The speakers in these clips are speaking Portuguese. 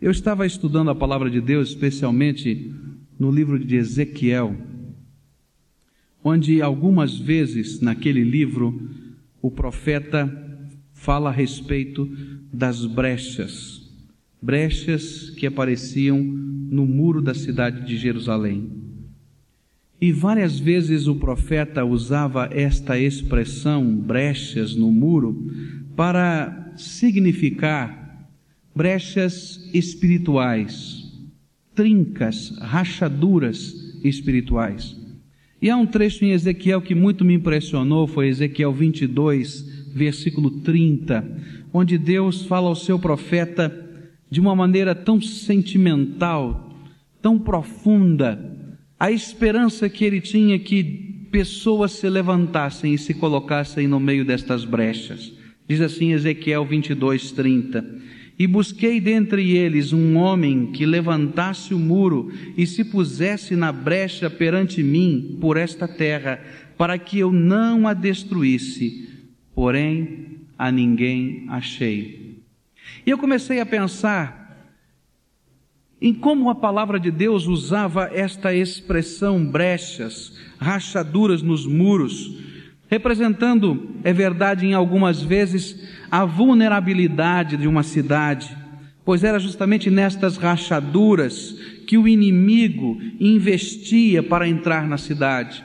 Eu estava estudando a palavra de Deus, especialmente no livro de Ezequiel, onde algumas vezes naquele livro o profeta fala a respeito das brechas, brechas que apareciam no muro da cidade de Jerusalém. E várias vezes o profeta usava esta expressão, brechas no muro, para significar brechas espirituais, trincas, rachaduras espirituais. E há um trecho em Ezequiel que muito me impressionou, foi Ezequiel 22, versículo 30, onde Deus fala ao seu profeta de uma maneira tão sentimental, tão profunda, a esperança que ele tinha que pessoas se levantassem e se colocassem no meio destas brechas. Diz assim Ezequiel 22, 30. E busquei dentre eles um homem que levantasse o muro e se pusesse na brecha perante mim por esta terra, para que eu não a destruísse. Porém, a ninguém achei. E eu comecei a pensar em como a palavra de Deus usava esta expressão brechas, rachaduras nos muros, representando, é verdade, em algumas vezes, a vulnerabilidade de uma cidade, pois era justamente nestas rachaduras que o inimigo investia para entrar na cidade.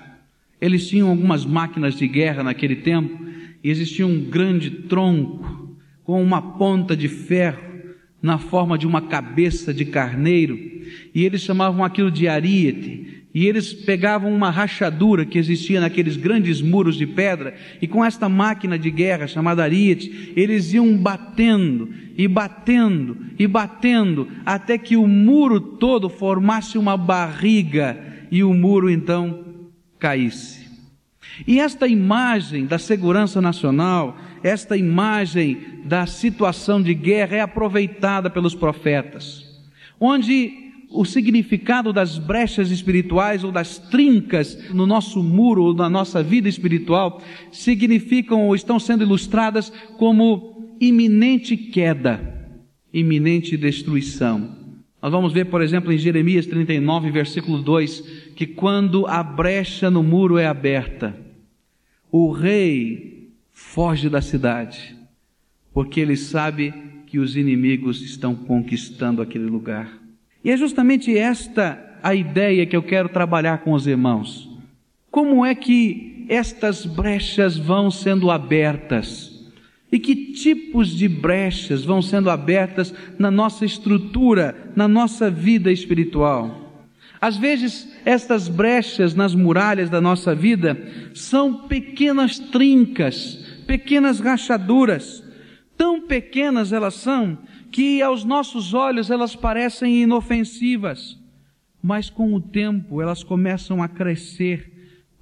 Eles tinham algumas máquinas de guerra naquele tempo e existia um grande tronco com uma ponta de ferro na forma de uma cabeça de carneiro e eles chamavam aquilo de ariete e eles pegavam uma rachadura que existia naqueles grandes muros de pedra, e com esta máquina de guerra chamada Ariete, eles iam batendo, e batendo, e batendo, até que o muro todo formasse uma barriga, e o muro então caísse. E esta imagem da segurança nacional, esta imagem da situação de guerra é aproveitada pelos profetas, onde o significado das brechas espirituais ou das trincas no nosso muro ou na nossa vida espiritual significam ou estão sendo ilustradas como iminente queda, iminente destruição. Nós vamos ver, por exemplo, em Jeremias 39, versículo 2, que quando a brecha no muro é aberta, o rei foge da cidade, porque ele sabe que os inimigos estão conquistando aquele lugar. E é justamente esta a ideia que eu quero trabalhar com os irmãos. Como é que estas brechas vão sendo abertas? E que tipos de brechas vão sendo abertas na nossa estrutura, na nossa vida espiritual? Às vezes, estas brechas nas muralhas da nossa vida são pequenas trincas, pequenas rachaduras. Tão pequenas elas são que aos nossos olhos elas parecem inofensivas, mas com o tempo elas começam a crescer,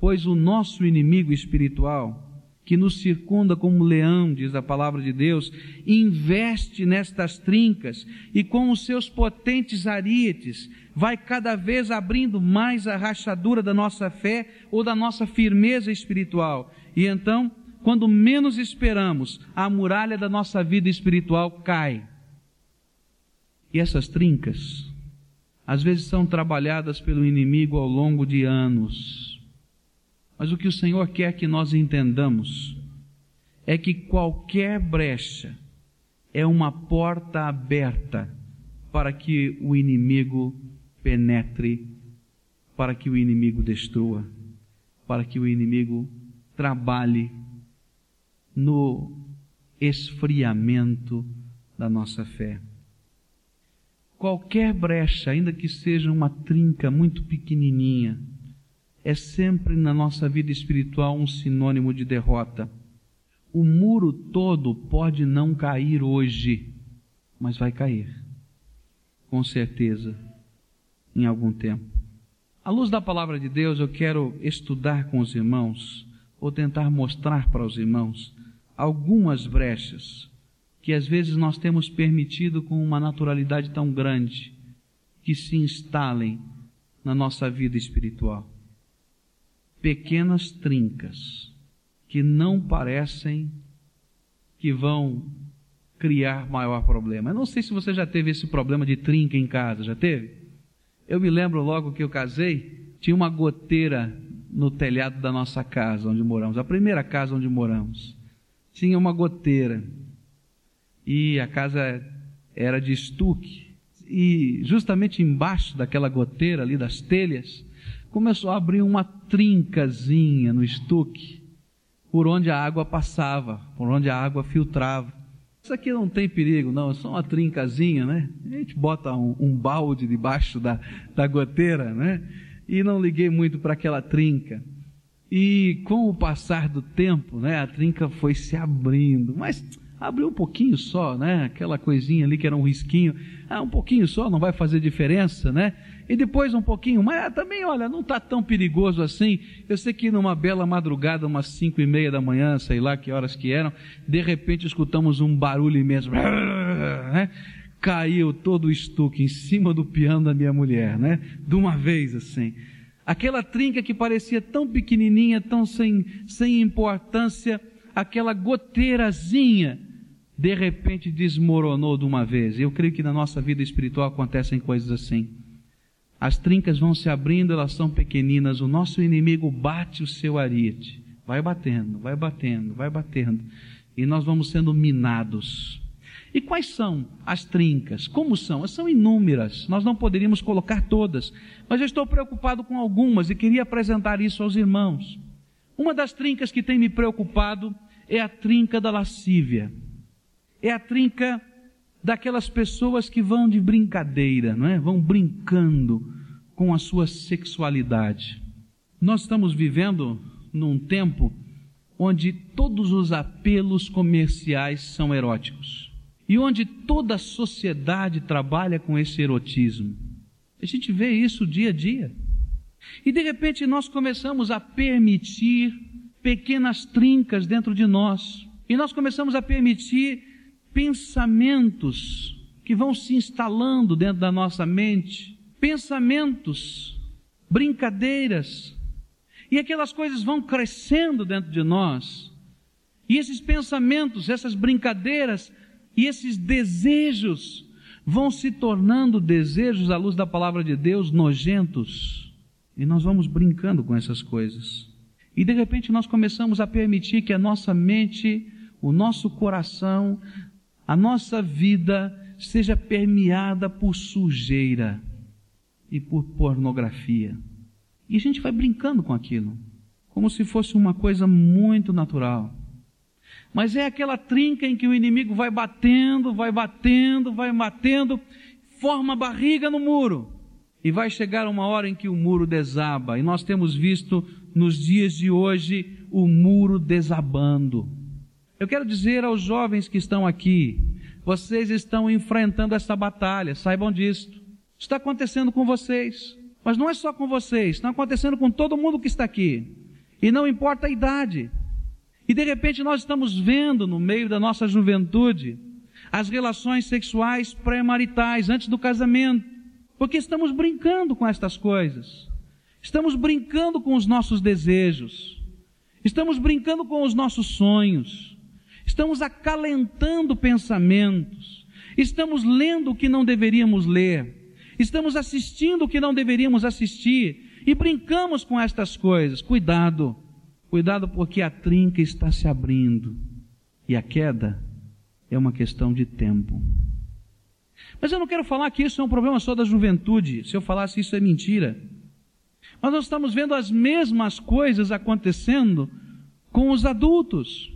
pois o nosso inimigo espiritual, que nos circunda como leão, diz a palavra de Deus, investe nestas trincas e com os seus potentes arietes vai cada vez abrindo mais a rachadura da nossa fé ou da nossa firmeza espiritual. E então, quando menos esperamos, a muralha da nossa vida espiritual cai e essas trincas, às vezes são trabalhadas pelo inimigo ao longo de anos. Mas o que o Senhor quer que nós entendamos é que qualquer brecha é uma porta aberta para que o inimigo penetre, para que o inimigo destrua, para que o inimigo trabalhe no esfriamento da nossa fé. Qualquer brecha, ainda que seja uma trinca muito pequenininha, é sempre na nossa vida espiritual um sinônimo de derrota. O muro todo pode não cair hoje, mas vai cair. Com certeza, em algum tempo. À luz da palavra de Deus, eu quero estudar com os irmãos, ou tentar mostrar para os irmãos, algumas brechas que às vezes nós temos permitido com uma naturalidade tão grande que se instalem na nossa vida espiritual. Pequenas trincas que não parecem que vão criar maior problema. Eu não sei se você já teve esse problema de trinca em casa, já teve? Eu me lembro logo que eu casei, tinha uma goteira no telhado da nossa casa onde moramos, a primeira casa onde moramos. Tinha uma goteira. E a casa era de estuque. E justamente embaixo daquela goteira ali das telhas, começou a abrir uma trincazinha no estuque, por onde a água passava, por onde a água filtrava. Isso aqui não tem perigo, não, é só uma trincazinha, né? A gente bota um, um balde debaixo da, da goteira, né? E não liguei muito para aquela trinca. E com o passar do tempo, né, a trinca foi se abrindo, mas abriu um pouquinho só, né? Aquela coisinha ali que era um risquinho, ah, um pouquinho só, não vai fazer diferença, né? E depois um pouquinho, mas também, olha, não está tão perigoso assim. Eu sei que numa bela madrugada, umas cinco e meia da manhã, sei lá que horas que eram, de repente escutamos um barulho imenso, né? Caiu todo o estuque em cima do piano da minha mulher, né? De uma vez assim. Aquela trinca que parecia tão pequenininha, tão sem, sem importância, aquela goteirazinha, de repente desmoronou de uma vez. Eu creio que na nossa vida espiritual acontecem coisas assim. As trincas vão se abrindo, elas são pequeninas, o nosso inimigo bate o seu ariete. Vai batendo, vai batendo, vai batendo. E nós vamos sendo minados. E quais são as trincas? Como são? Elas são inúmeras, nós não poderíamos colocar todas, mas eu estou preocupado com algumas e queria apresentar isso aos irmãos. Uma das trincas que tem me preocupado é a trinca da lascívia é a trinca daquelas pessoas que vão de brincadeira, não é? Vão brincando com a sua sexualidade. Nós estamos vivendo num tempo onde todos os apelos comerciais são eróticos e onde toda a sociedade trabalha com esse erotismo. A gente vê isso dia a dia. E de repente nós começamos a permitir pequenas trincas dentro de nós. E nós começamos a permitir pensamentos que vão se instalando dentro da nossa mente, pensamentos, brincadeiras, e aquelas coisas vão crescendo dentro de nós. E esses pensamentos, essas brincadeiras e esses desejos vão se tornando desejos à luz da palavra de Deus nojentos. E nós vamos brincando com essas coisas. E de repente nós começamos a permitir que a nossa mente, o nosso coração, a nossa vida seja permeada por sujeira e por pornografia. E a gente vai brincando com aquilo, como se fosse uma coisa muito natural. Mas é aquela trinca em que o inimigo vai batendo, vai batendo, vai batendo, forma barriga no muro. E vai chegar uma hora em que o muro desaba. E nós temos visto nos dias de hoje o muro desabando. Eu quero dizer aos jovens que estão aqui, vocês estão enfrentando essa batalha, saibam disso. Está acontecendo com vocês, mas não é só com vocês, está acontecendo com todo mundo que está aqui. E não importa a idade. E de repente nós estamos vendo no meio da nossa juventude as relações sexuais pré-maritais antes do casamento, porque estamos brincando com estas coisas. Estamos brincando com os nossos desejos. Estamos brincando com os nossos sonhos estamos acalentando pensamentos, estamos lendo o que não deveríamos ler, estamos assistindo o que não deveríamos assistir e brincamos com estas coisas. Cuidado, cuidado porque a trinca está se abrindo e a queda é uma questão de tempo. Mas eu não quero falar que isso é um problema só da juventude. Se eu falasse isso é mentira. Mas nós estamos vendo as mesmas coisas acontecendo com os adultos.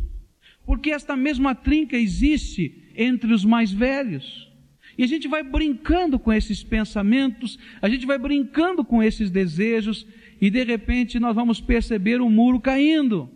Porque esta mesma trinca existe entre os mais velhos. E a gente vai brincando com esses pensamentos, a gente vai brincando com esses desejos, e de repente nós vamos perceber o muro caindo.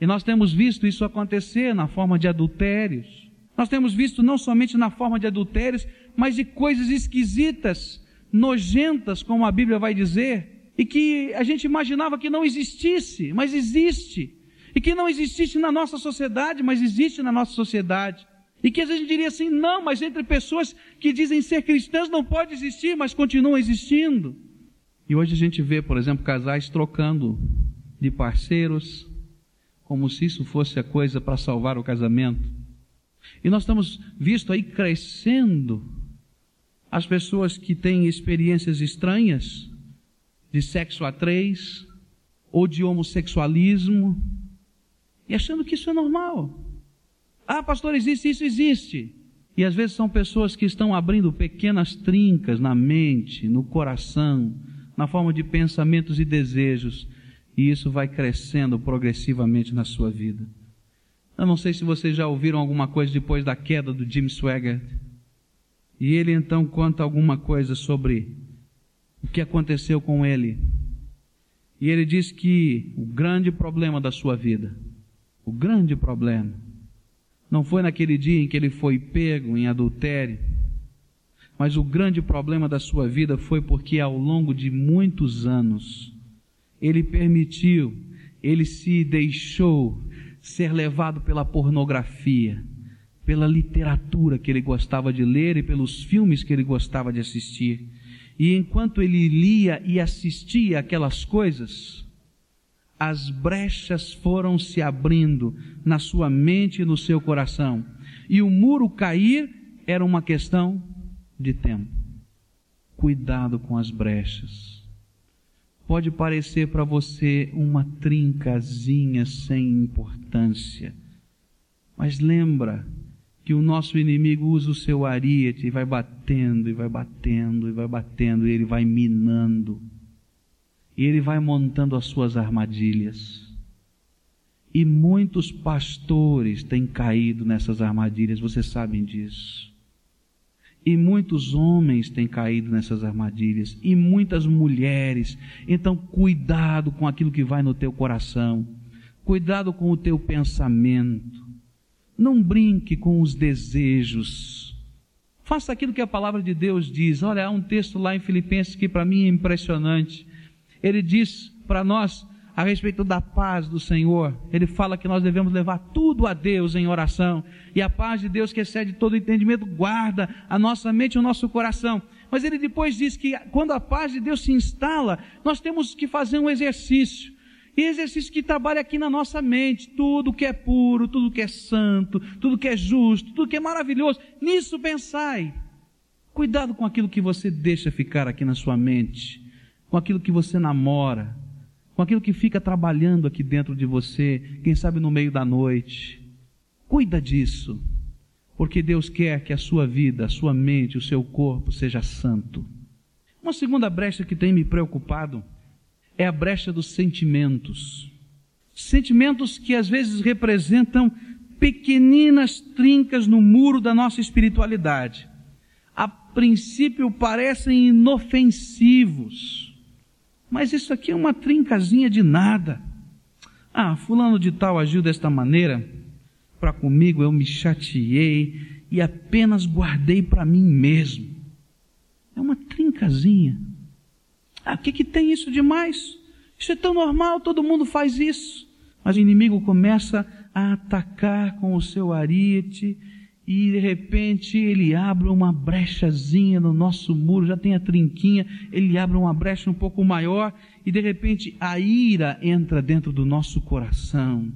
E nós temos visto isso acontecer na forma de adultérios. Nós temos visto não somente na forma de adultérios, mas de coisas esquisitas, nojentas, como a Bíblia vai dizer, e que a gente imaginava que não existisse, mas existe e que não existisse na nossa sociedade, mas existe na nossa sociedade. E que às vezes a gente diria assim, não, mas entre pessoas que dizem ser cristãs não pode existir, mas continuam existindo. E hoje a gente vê, por exemplo, casais trocando de parceiros, como se isso fosse a coisa para salvar o casamento. E nós estamos visto aí crescendo as pessoas que têm experiências estranhas de sexo a três ou de homossexualismo e achando que isso é normal. Ah, pastor, existe isso, existe. E às vezes são pessoas que estão abrindo pequenas trincas na mente, no coração, na forma de pensamentos e desejos, e isso vai crescendo progressivamente na sua vida. Eu não sei se vocês já ouviram alguma coisa depois da queda do Jim Swaggart. E ele então conta alguma coisa sobre o que aconteceu com ele. E ele diz que o grande problema da sua vida, o grande problema, não foi naquele dia em que ele foi pego em adultério, mas o grande problema da sua vida foi porque ao longo de muitos anos ele permitiu, ele se deixou ser levado pela pornografia, pela literatura que ele gostava de ler e pelos filmes que ele gostava de assistir. E enquanto ele lia e assistia aquelas coisas, as brechas foram se abrindo na sua mente e no seu coração. E o muro cair era uma questão de tempo. Cuidado com as brechas. Pode parecer para você uma trincazinha sem importância, mas lembra que o nosso inimigo usa o seu ariete e vai batendo, e vai batendo, e vai batendo, e ele vai minando e ele vai montando as suas armadilhas. E muitos pastores têm caído nessas armadilhas, vocês sabem disso. E muitos homens têm caído nessas armadilhas, e muitas mulheres. Então, cuidado com aquilo que vai no teu coração, cuidado com o teu pensamento. Não brinque com os desejos. Faça aquilo que a palavra de Deus diz. Olha, há um texto lá em Filipenses que para mim é impressionante ele diz para nós a respeito da paz do Senhor. Ele fala que nós devemos levar tudo a Deus em oração. E a paz de Deus que excede todo entendimento guarda a nossa mente e o nosso coração. Mas ele depois diz que quando a paz de Deus se instala, nós temos que fazer um exercício. E exercício que trabalha aqui na nossa mente, tudo que é puro, tudo que é santo, tudo que é justo, tudo que é maravilhoso, nisso pensai. Cuidado com aquilo que você deixa ficar aqui na sua mente com aquilo que você namora, com aquilo que fica trabalhando aqui dentro de você, quem sabe no meio da noite. Cuida disso, porque Deus quer que a sua vida, a sua mente, o seu corpo seja santo. Uma segunda brecha que tem me preocupado é a brecha dos sentimentos. Sentimentos que às vezes representam pequeninas trincas no muro da nossa espiritualidade. A princípio parecem inofensivos mas isso aqui é uma trincazinha de nada. Ah, fulano de tal agiu desta maneira, para comigo eu me chateei e apenas guardei para mim mesmo. É uma trincazinha. Ah, o que, que tem isso demais? Isso é tão normal, todo mundo faz isso. Mas o inimigo começa a atacar com o seu ariete e de repente ele abre uma brechazinha no nosso muro, já tem a trinquinha, ele abre uma brecha um pouco maior e de repente a ira entra dentro do nosso coração.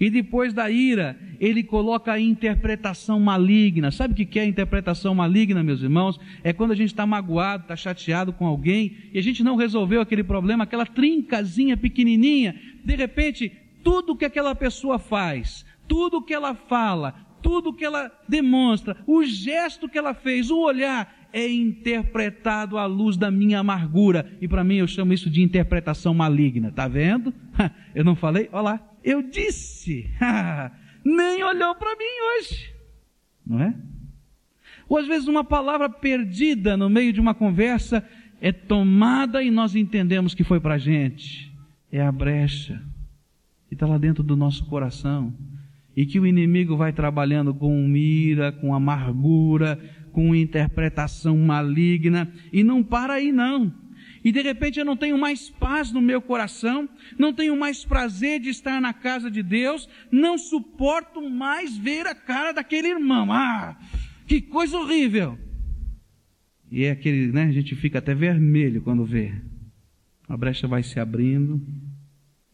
E depois da ira, ele coloca a interpretação maligna. Sabe o que é a interpretação maligna, meus irmãos? É quando a gente está magoado, está chateado com alguém e a gente não resolveu aquele problema, aquela trincazinha pequenininha. De repente, tudo que aquela pessoa faz, tudo que ela fala, tudo que ela demonstra, o gesto que ela fez, o olhar, é interpretado à luz da minha amargura. E para mim eu chamo isso de interpretação maligna. Tá vendo? Eu não falei? Olha lá. Eu disse. Nem olhou para mim hoje. Não é? Ou às vezes uma palavra perdida no meio de uma conversa é tomada e nós entendemos que foi para a gente. É a brecha. E está lá dentro do nosso coração e que o inimigo vai trabalhando com mira, com amargura, com interpretação maligna, e não para aí não. E de repente eu não tenho mais paz no meu coração, não tenho mais prazer de estar na casa de Deus, não suporto mais ver a cara daquele irmão. Ah, que coisa horrível! E é aquele, né? A gente fica até vermelho quando vê. A brecha vai se abrindo,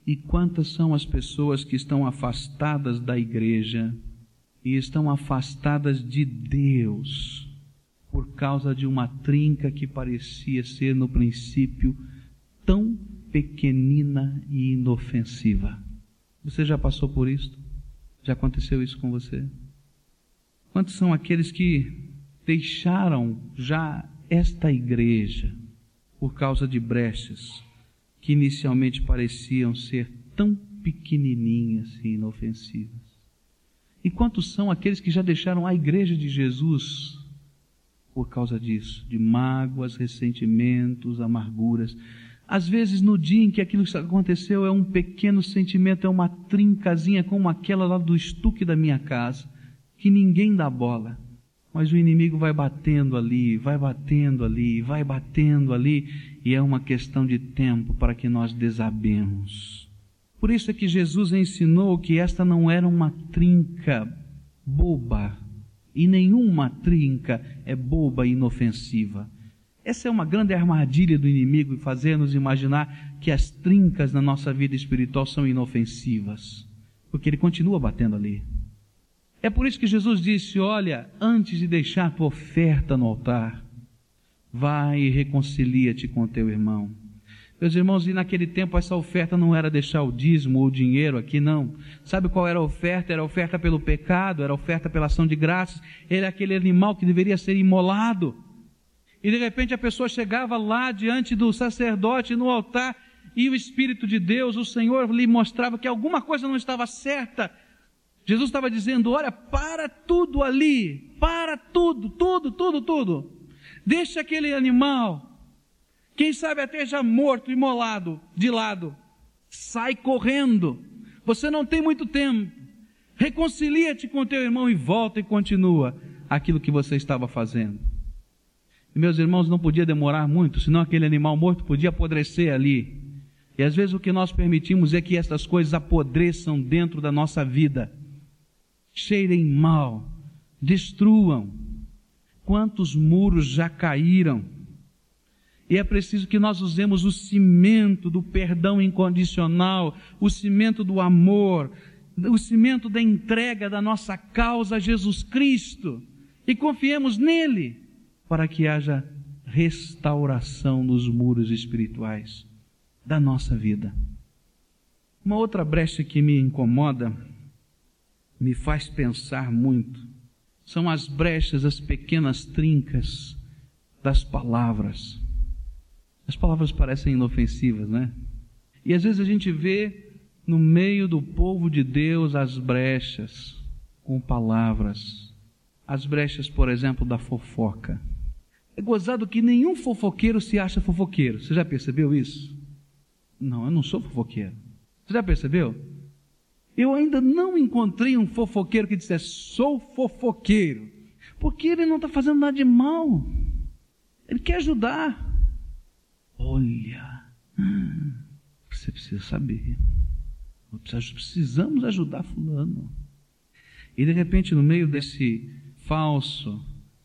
e quantas são as pessoas que estão afastadas da igreja e estão afastadas de Deus por causa de uma trinca que parecia ser no princípio tão pequenina e inofensiva. Você já passou por isso? Já aconteceu isso com você? Quantos são aqueles que deixaram já esta igreja por causa de brechas que inicialmente pareciam ser tão pequenininhas e inofensivas? E quantos são aqueles que já deixaram a igreja de Jesus por causa disso, de mágoas, ressentimentos, amarguras? Às vezes, no dia em que aquilo aconteceu, é um pequeno sentimento, é uma trincazinha como aquela lá do estuque da minha casa, que ninguém dá bola. Mas o inimigo vai batendo ali, vai batendo ali, vai batendo ali, e é uma questão de tempo para que nós desabemos. Por isso é que Jesus ensinou que esta não era uma trinca boba, e nenhuma trinca é boba e inofensiva. Essa é uma grande armadilha do inimigo e fazer-nos imaginar que as trincas na nossa vida espiritual são inofensivas, porque ele continua batendo ali. É por isso que Jesus disse: Olha, antes de deixar tua oferta no altar, vai e reconcilia-te com teu irmão. Meus irmãos, e naquele tempo essa oferta não era deixar o dízimo ou o dinheiro aqui, não. Sabe qual era a oferta? Era a oferta pelo pecado, era a oferta pela ação de graças, era aquele animal que deveria ser imolado. E de repente a pessoa chegava lá diante do sacerdote no altar e o Espírito de Deus, o Senhor, lhe mostrava que alguma coisa não estava certa. Jesus estava dizendo: Olha, para tudo ali, para tudo, tudo, tudo, tudo. Deixa aquele animal, quem sabe até já morto, imolado, de lado. Sai correndo. Você não tem muito tempo. Reconcilia-te com teu irmão e volta e continua aquilo que você estava fazendo. E meus irmãos, não podia demorar muito, senão aquele animal morto podia apodrecer ali. E às vezes o que nós permitimos é que essas coisas apodreçam dentro da nossa vida, cheirem mal, destruam. Quantos muros já caíram? E é preciso que nós usemos o cimento do perdão incondicional, o cimento do amor, o cimento da entrega da nossa causa a Jesus Cristo e confiemos nele para que haja restauração nos muros espirituais da nossa vida. Uma outra brecha que me incomoda, me faz pensar muito, são as brechas, as pequenas trincas das palavras. As palavras parecem inofensivas, né? E às vezes a gente vê no meio do povo de Deus as brechas com palavras. As brechas, por exemplo, da fofoca. É gozado que nenhum fofoqueiro se acha fofoqueiro. Você já percebeu isso? Não, eu não sou fofoqueiro. Você já percebeu? Eu ainda não encontrei um fofoqueiro que dissesse, sou fofoqueiro. Porque ele não está fazendo nada de mal. Ele quer ajudar. Olha, você precisa saber. Precisamos ajudar fulano. E de repente, no meio desse falso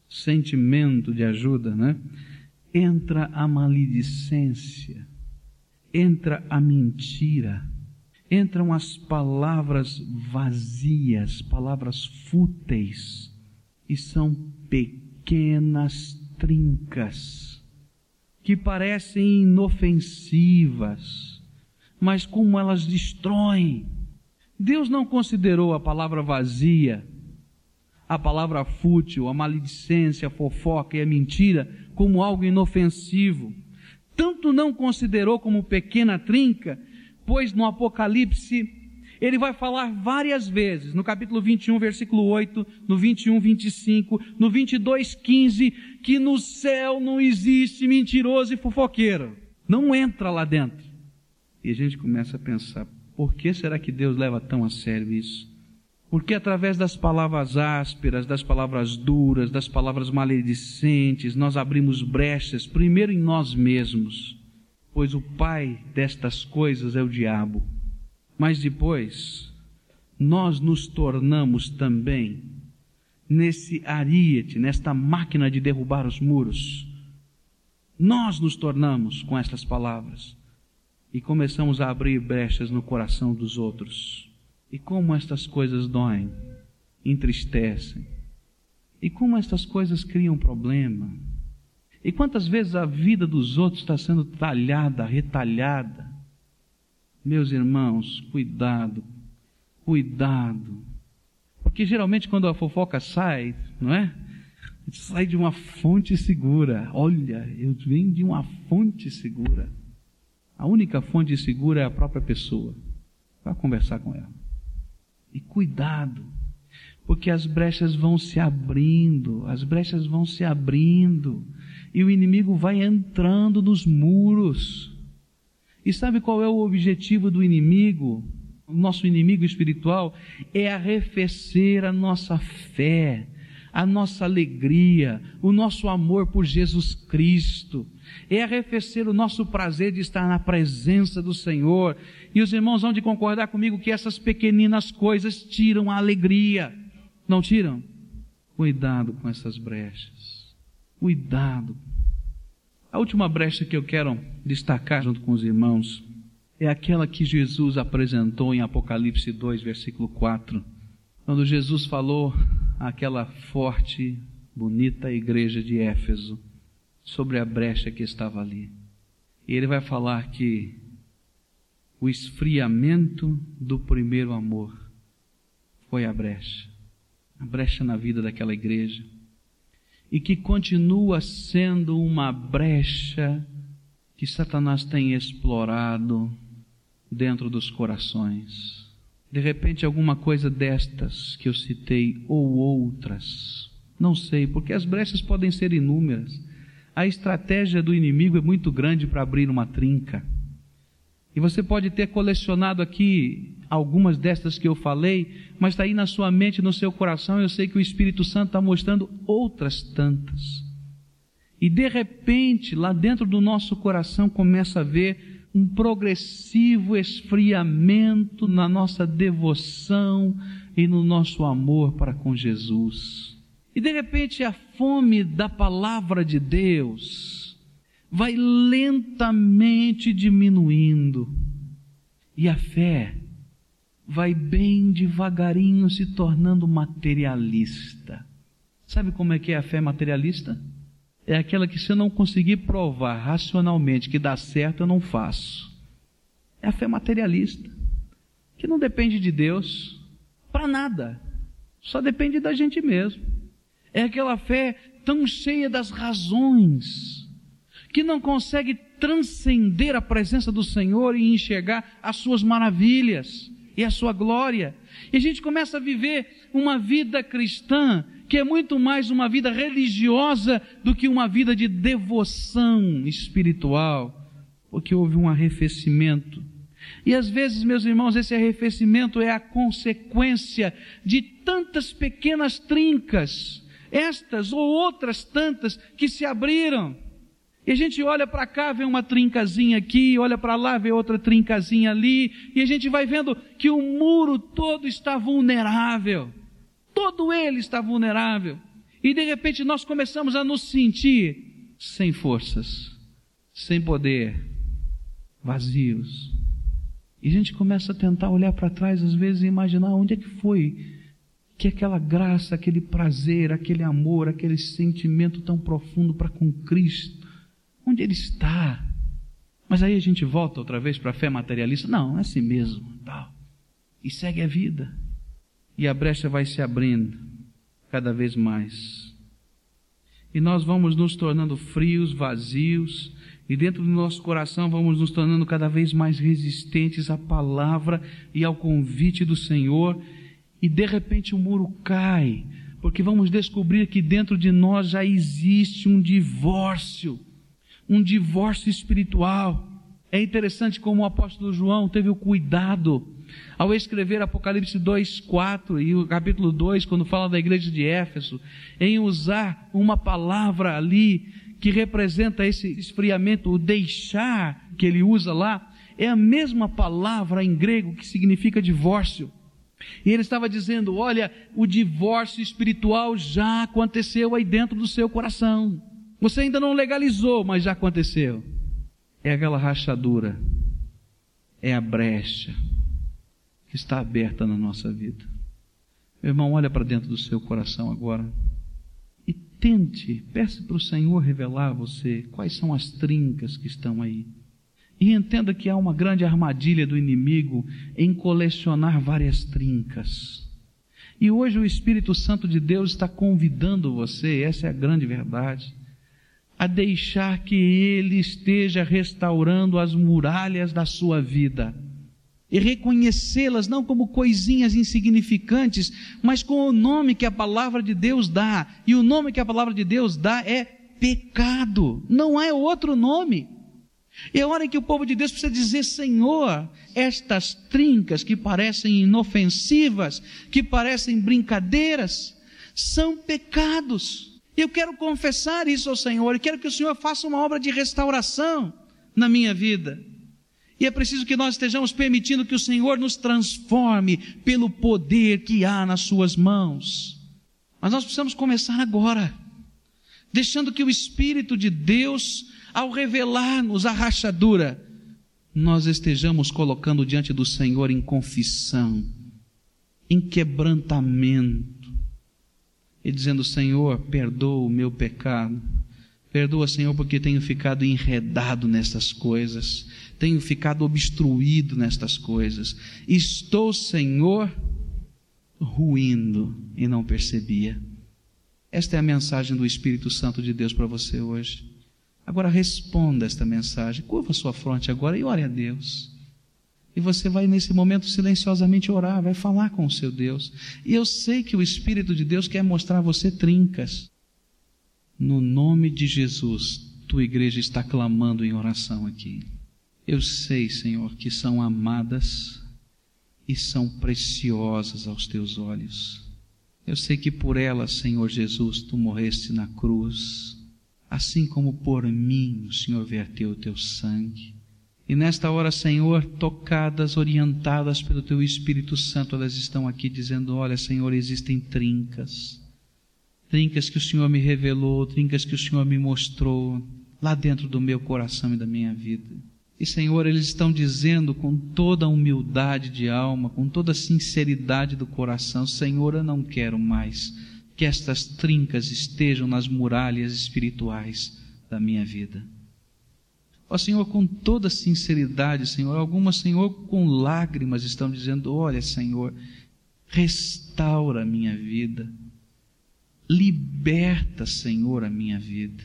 sentimento de ajuda, né? Entra a maledicência, entra a mentira, entram as palavras vazias, palavras fúteis, e são pequenas trincas que parecem inofensivas, mas como elas destroem. Deus não considerou a palavra vazia a palavra fútil, a maledicência, a fofoca e a mentira como algo inofensivo. Tanto não considerou como pequena trinca, pois no Apocalipse ele vai falar várias vezes, no capítulo 21, versículo 8, no 21, 25, no 22, 15, que no céu não existe mentiroso e fofoqueiro. Não entra lá dentro. E a gente começa a pensar, por que será que Deus leva tão a sério isso? Porque através das palavras ásperas, das palavras duras, das palavras maledicentes, nós abrimos brechas, primeiro em nós mesmos, pois o pai destas coisas é o diabo. Mas depois, nós nos tornamos também nesse ariete, nesta máquina de derrubar os muros. Nós nos tornamos com estas palavras e começamos a abrir brechas no coração dos outros. E como estas coisas doem. entristecem. E como estas coisas criam problema. E quantas vezes a vida dos outros está sendo talhada, retalhada. Meus irmãos, cuidado, cuidado. Porque geralmente quando a fofoca sai, não é? Sai de uma fonte segura. Olha, eu venho de uma fonte segura. A única fonte segura é a própria pessoa. Vá conversar com ela. E cuidado, porque as brechas vão se abrindo, as brechas vão se abrindo, e o inimigo vai entrando nos muros. E sabe qual é o objetivo do inimigo? O nosso inimigo espiritual é arrefecer a nossa fé, a nossa alegria, o nosso amor por Jesus Cristo, é arrefecer o nosso prazer de estar na presença do Senhor. E os irmãos vão de concordar comigo que essas pequeninas coisas tiram a alegria. Não tiram? Cuidado com essas brechas. Cuidado. A última brecha que eu quero destacar junto com os irmãos é aquela que Jesus apresentou em Apocalipse 2, versículo 4, quando Jesus falou àquela forte, bonita igreja de Éfeso sobre a brecha que estava ali. E ele vai falar que o esfriamento do primeiro amor foi a brecha, a brecha na vida daquela igreja, e que continua sendo uma brecha que Satanás tem explorado dentro dos corações. De repente, alguma coisa destas que eu citei, ou outras, não sei, porque as brechas podem ser inúmeras a estratégia do inimigo é muito grande para abrir uma trinca. E você pode ter colecionado aqui algumas destas que eu falei, mas está aí na sua mente, no seu coração, eu sei que o Espírito Santo está mostrando outras tantas. E de repente, lá dentro do nosso coração, começa a ver um progressivo esfriamento na nossa devoção e no nosso amor para com Jesus. E de repente a fome da palavra de Deus vai lentamente diminuindo. E a fé vai bem devagarinho se tornando materialista. Sabe como é que é a fé materialista? É aquela que se eu não conseguir provar racionalmente que dá certo, eu não faço. É a fé materialista, que não depende de Deus para nada, só depende da gente mesmo. É aquela fé tão cheia das razões, que não consegue transcender a presença do Senhor e enxergar as suas maravilhas e a sua glória. E a gente começa a viver uma vida cristã que é muito mais uma vida religiosa do que uma vida de devoção espiritual, porque houve um arrefecimento. E às vezes, meus irmãos, esse arrefecimento é a consequência de tantas pequenas trincas estas ou outras tantas que se abriram. E a gente olha para cá, vê uma trincazinha aqui, olha para lá, vê outra trincazinha ali, e a gente vai vendo que o muro todo está vulnerável. Todo ele está vulnerável. E de repente nós começamos a nos sentir sem forças, sem poder, vazios. E a gente começa a tentar olhar para trás às vezes e imaginar onde é que foi que aquela graça, aquele prazer, aquele amor, aquele sentimento tão profundo para com Cristo, onde ele está? Mas aí a gente volta outra vez para a fé materialista. Não, é assim mesmo, tal. E segue a vida. E a brecha vai se abrindo cada vez mais. E nós vamos nos tornando frios, vazios, e dentro do nosso coração vamos nos tornando cada vez mais resistentes à palavra e ao convite do Senhor e de repente o muro cai, porque vamos descobrir que dentro de nós já existe um divórcio, um divórcio espiritual. É interessante como o apóstolo João teve o cuidado ao escrever Apocalipse 2, 4 e o capítulo 2, quando fala da igreja de Éfeso, em usar uma palavra ali que representa esse esfriamento, o deixar que ele usa lá, é a mesma palavra em grego que significa divórcio. E ele estava dizendo: olha, o divórcio espiritual já aconteceu aí dentro do seu coração. Você ainda não legalizou, mas já aconteceu. É aquela rachadura, é a brecha que está aberta na nossa vida. Meu irmão, olha para dentro do seu coração agora e tente, peça para o Senhor revelar a você quais são as trincas que estão aí. E entenda que há uma grande armadilha do inimigo em colecionar várias trincas. E hoje o Espírito Santo de Deus está convidando você, essa é a grande verdade, a deixar que Ele esteja restaurando as muralhas da sua vida e reconhecê-las não como coisinhas insignificantes, mas com o nome que a palavra de Deus dá. E o nome que a palavra de Deus dá é pecado, não é outro nome. E é hora que o povo de Deus precisa dizer: Senhor, estas trincas que parecem inofensivas, que parecem brincadeiras, são pecados. Eu quero confessar isso ao Senhor e quero que o Senhor faça uma obra de restauração na minha vida. E é preciso que nós estejamos permitindo que o Senhor nos transforme pelo poder que há nas Suas mãos. Mas nós precisamos começar agora, deixando que o Espírito de Deus ao revelar-nos a rachadura, nós estejamos colocando diante do Senhor em confissão, em quebrantamento, e dizendo: Senhor, perdoa o meu pecado. Perdoa, Senhor, porque tenho ficado enredado nestas coisas, tenho ficado obstruído nestas coisas. Estou, Senhor, ruindo e não percebia. Esta é a mensagem do Espírito Santo de Deus para você hoje. Agora responda esta mensagem, curva sua fronte agora e ore a Deus. E você vai nesse momento silenciosamente orar, vai falar com o seu Deus. E eu sei que o Espírito de Deus quer mostrar a você trincas. No nome de Jesus, tua igreja está clamando em oração aqui. Eu sei, Senhor, que são amadas e são preciosas aos teus olhos. Eu sei que por elas, Senhor Jesus, tu morreste na cruz assim como por mim o Senhor verteu o teu sangue. E nesta hora, Senhor, tocadas, orientadas pelo teu Espírito Santo, elas estão aqui dizendo: Olha, Senhor, existem trincas, trincas que o Senhor me revelou, trincas que o Senhor me mostrou lá dentro do meu coração e da minha vida. E, Senhor, eles estão dizendo com toda a humildade de alma, com toda a sinceridade do coração: Senhor, eu não quero mais que estas trincas estejam nas muralhas espirituais da minha vida. Ó Senhor, com toda sinceridade, Senhor, algumas, Senhor, com lágrimas estão dizendo: Olha, Senhor, restaura a minha vida, liberta, Senhor, a minha vida.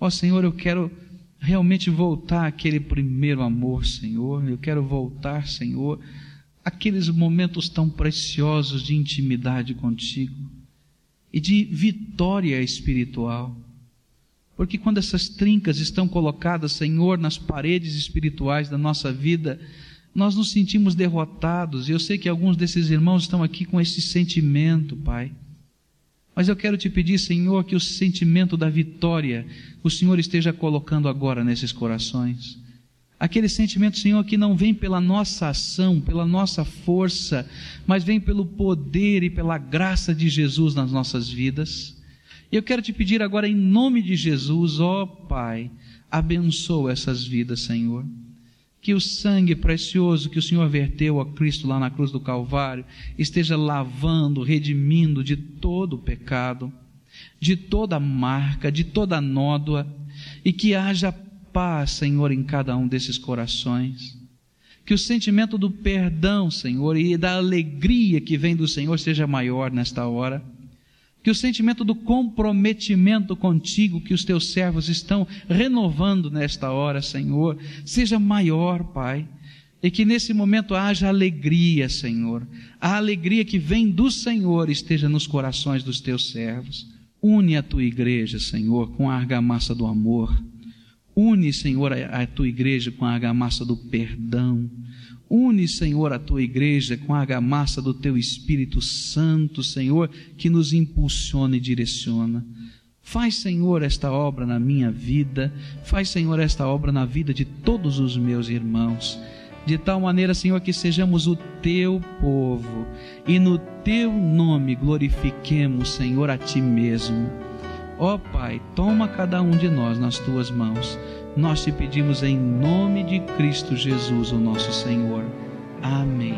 Ó Senhor, eu quero realmente voltar àquele primeiro amor, Senhor, eu quero voltar, Senhor, aqueles momentos tão preciosos de intimidade contigo e de vitória espiritual. Porque quando essas trincas estão colocadas, Senhor, nas paredes espirituais da nossa vida, nós nos sentimos derrotados. E eu sei que alguns desses irmãos estão aqui com esse sentimento, Pai. Mas eu quero te pedir, Senhor, que o sentimento da vitória o Senhor esteja colocando agora nesses corações. Aquele sentimento, Senhor, que não vem pela nossa ação, pela nossa força, mas vem pelo poder e pela graça de Jesus nas nossas vidas. Eu quero te pedir agora, em nome de Jesus, ó Pai, abençoa essas vidas, Senhor. Que o sangue precioso que o Senhor verteu a Cristo lá na cruz do Calvário esteja lavando, redimindo de todo o pecado, de toda marca, de toda nódoa, e que haja paz, Senhor, em cada um desses corações. Que o sentimento do perdão, Senhor, e da alegria que vem do Senhor seja maior nesta hora. Que o sentimento do comprometimento contigo que os teus servos estão renovando nesta hora, Senhor, seja maior, Pai. E que nesse momento haja alegria, Senhor. A alegria que vem do Senhor esteja nos corações dos teus servos. Une a tua igreja, Senhor, com a argamassa do amor Une, Senhor, a, tua igreja com a argamassa do perdão. Une, Senhor, a tua igreja com a argamassa do teu Espírito Santo, Senhor, que nos impulsiona e direciona. Faz, Senhor, esta obra na minha vida. Faz, Senhor, esta obra na vida de todos os meus irmãos. De tal maneira, Senhor, que sejamos o teu povo e no teu nome glorifiquemos, Senhor, a ti mesmo Ó Pai, toma cada um de nós nas tuas mãos. Nós te pedimos em nome de Cristo Jesus, o nosso Senhor. Amém.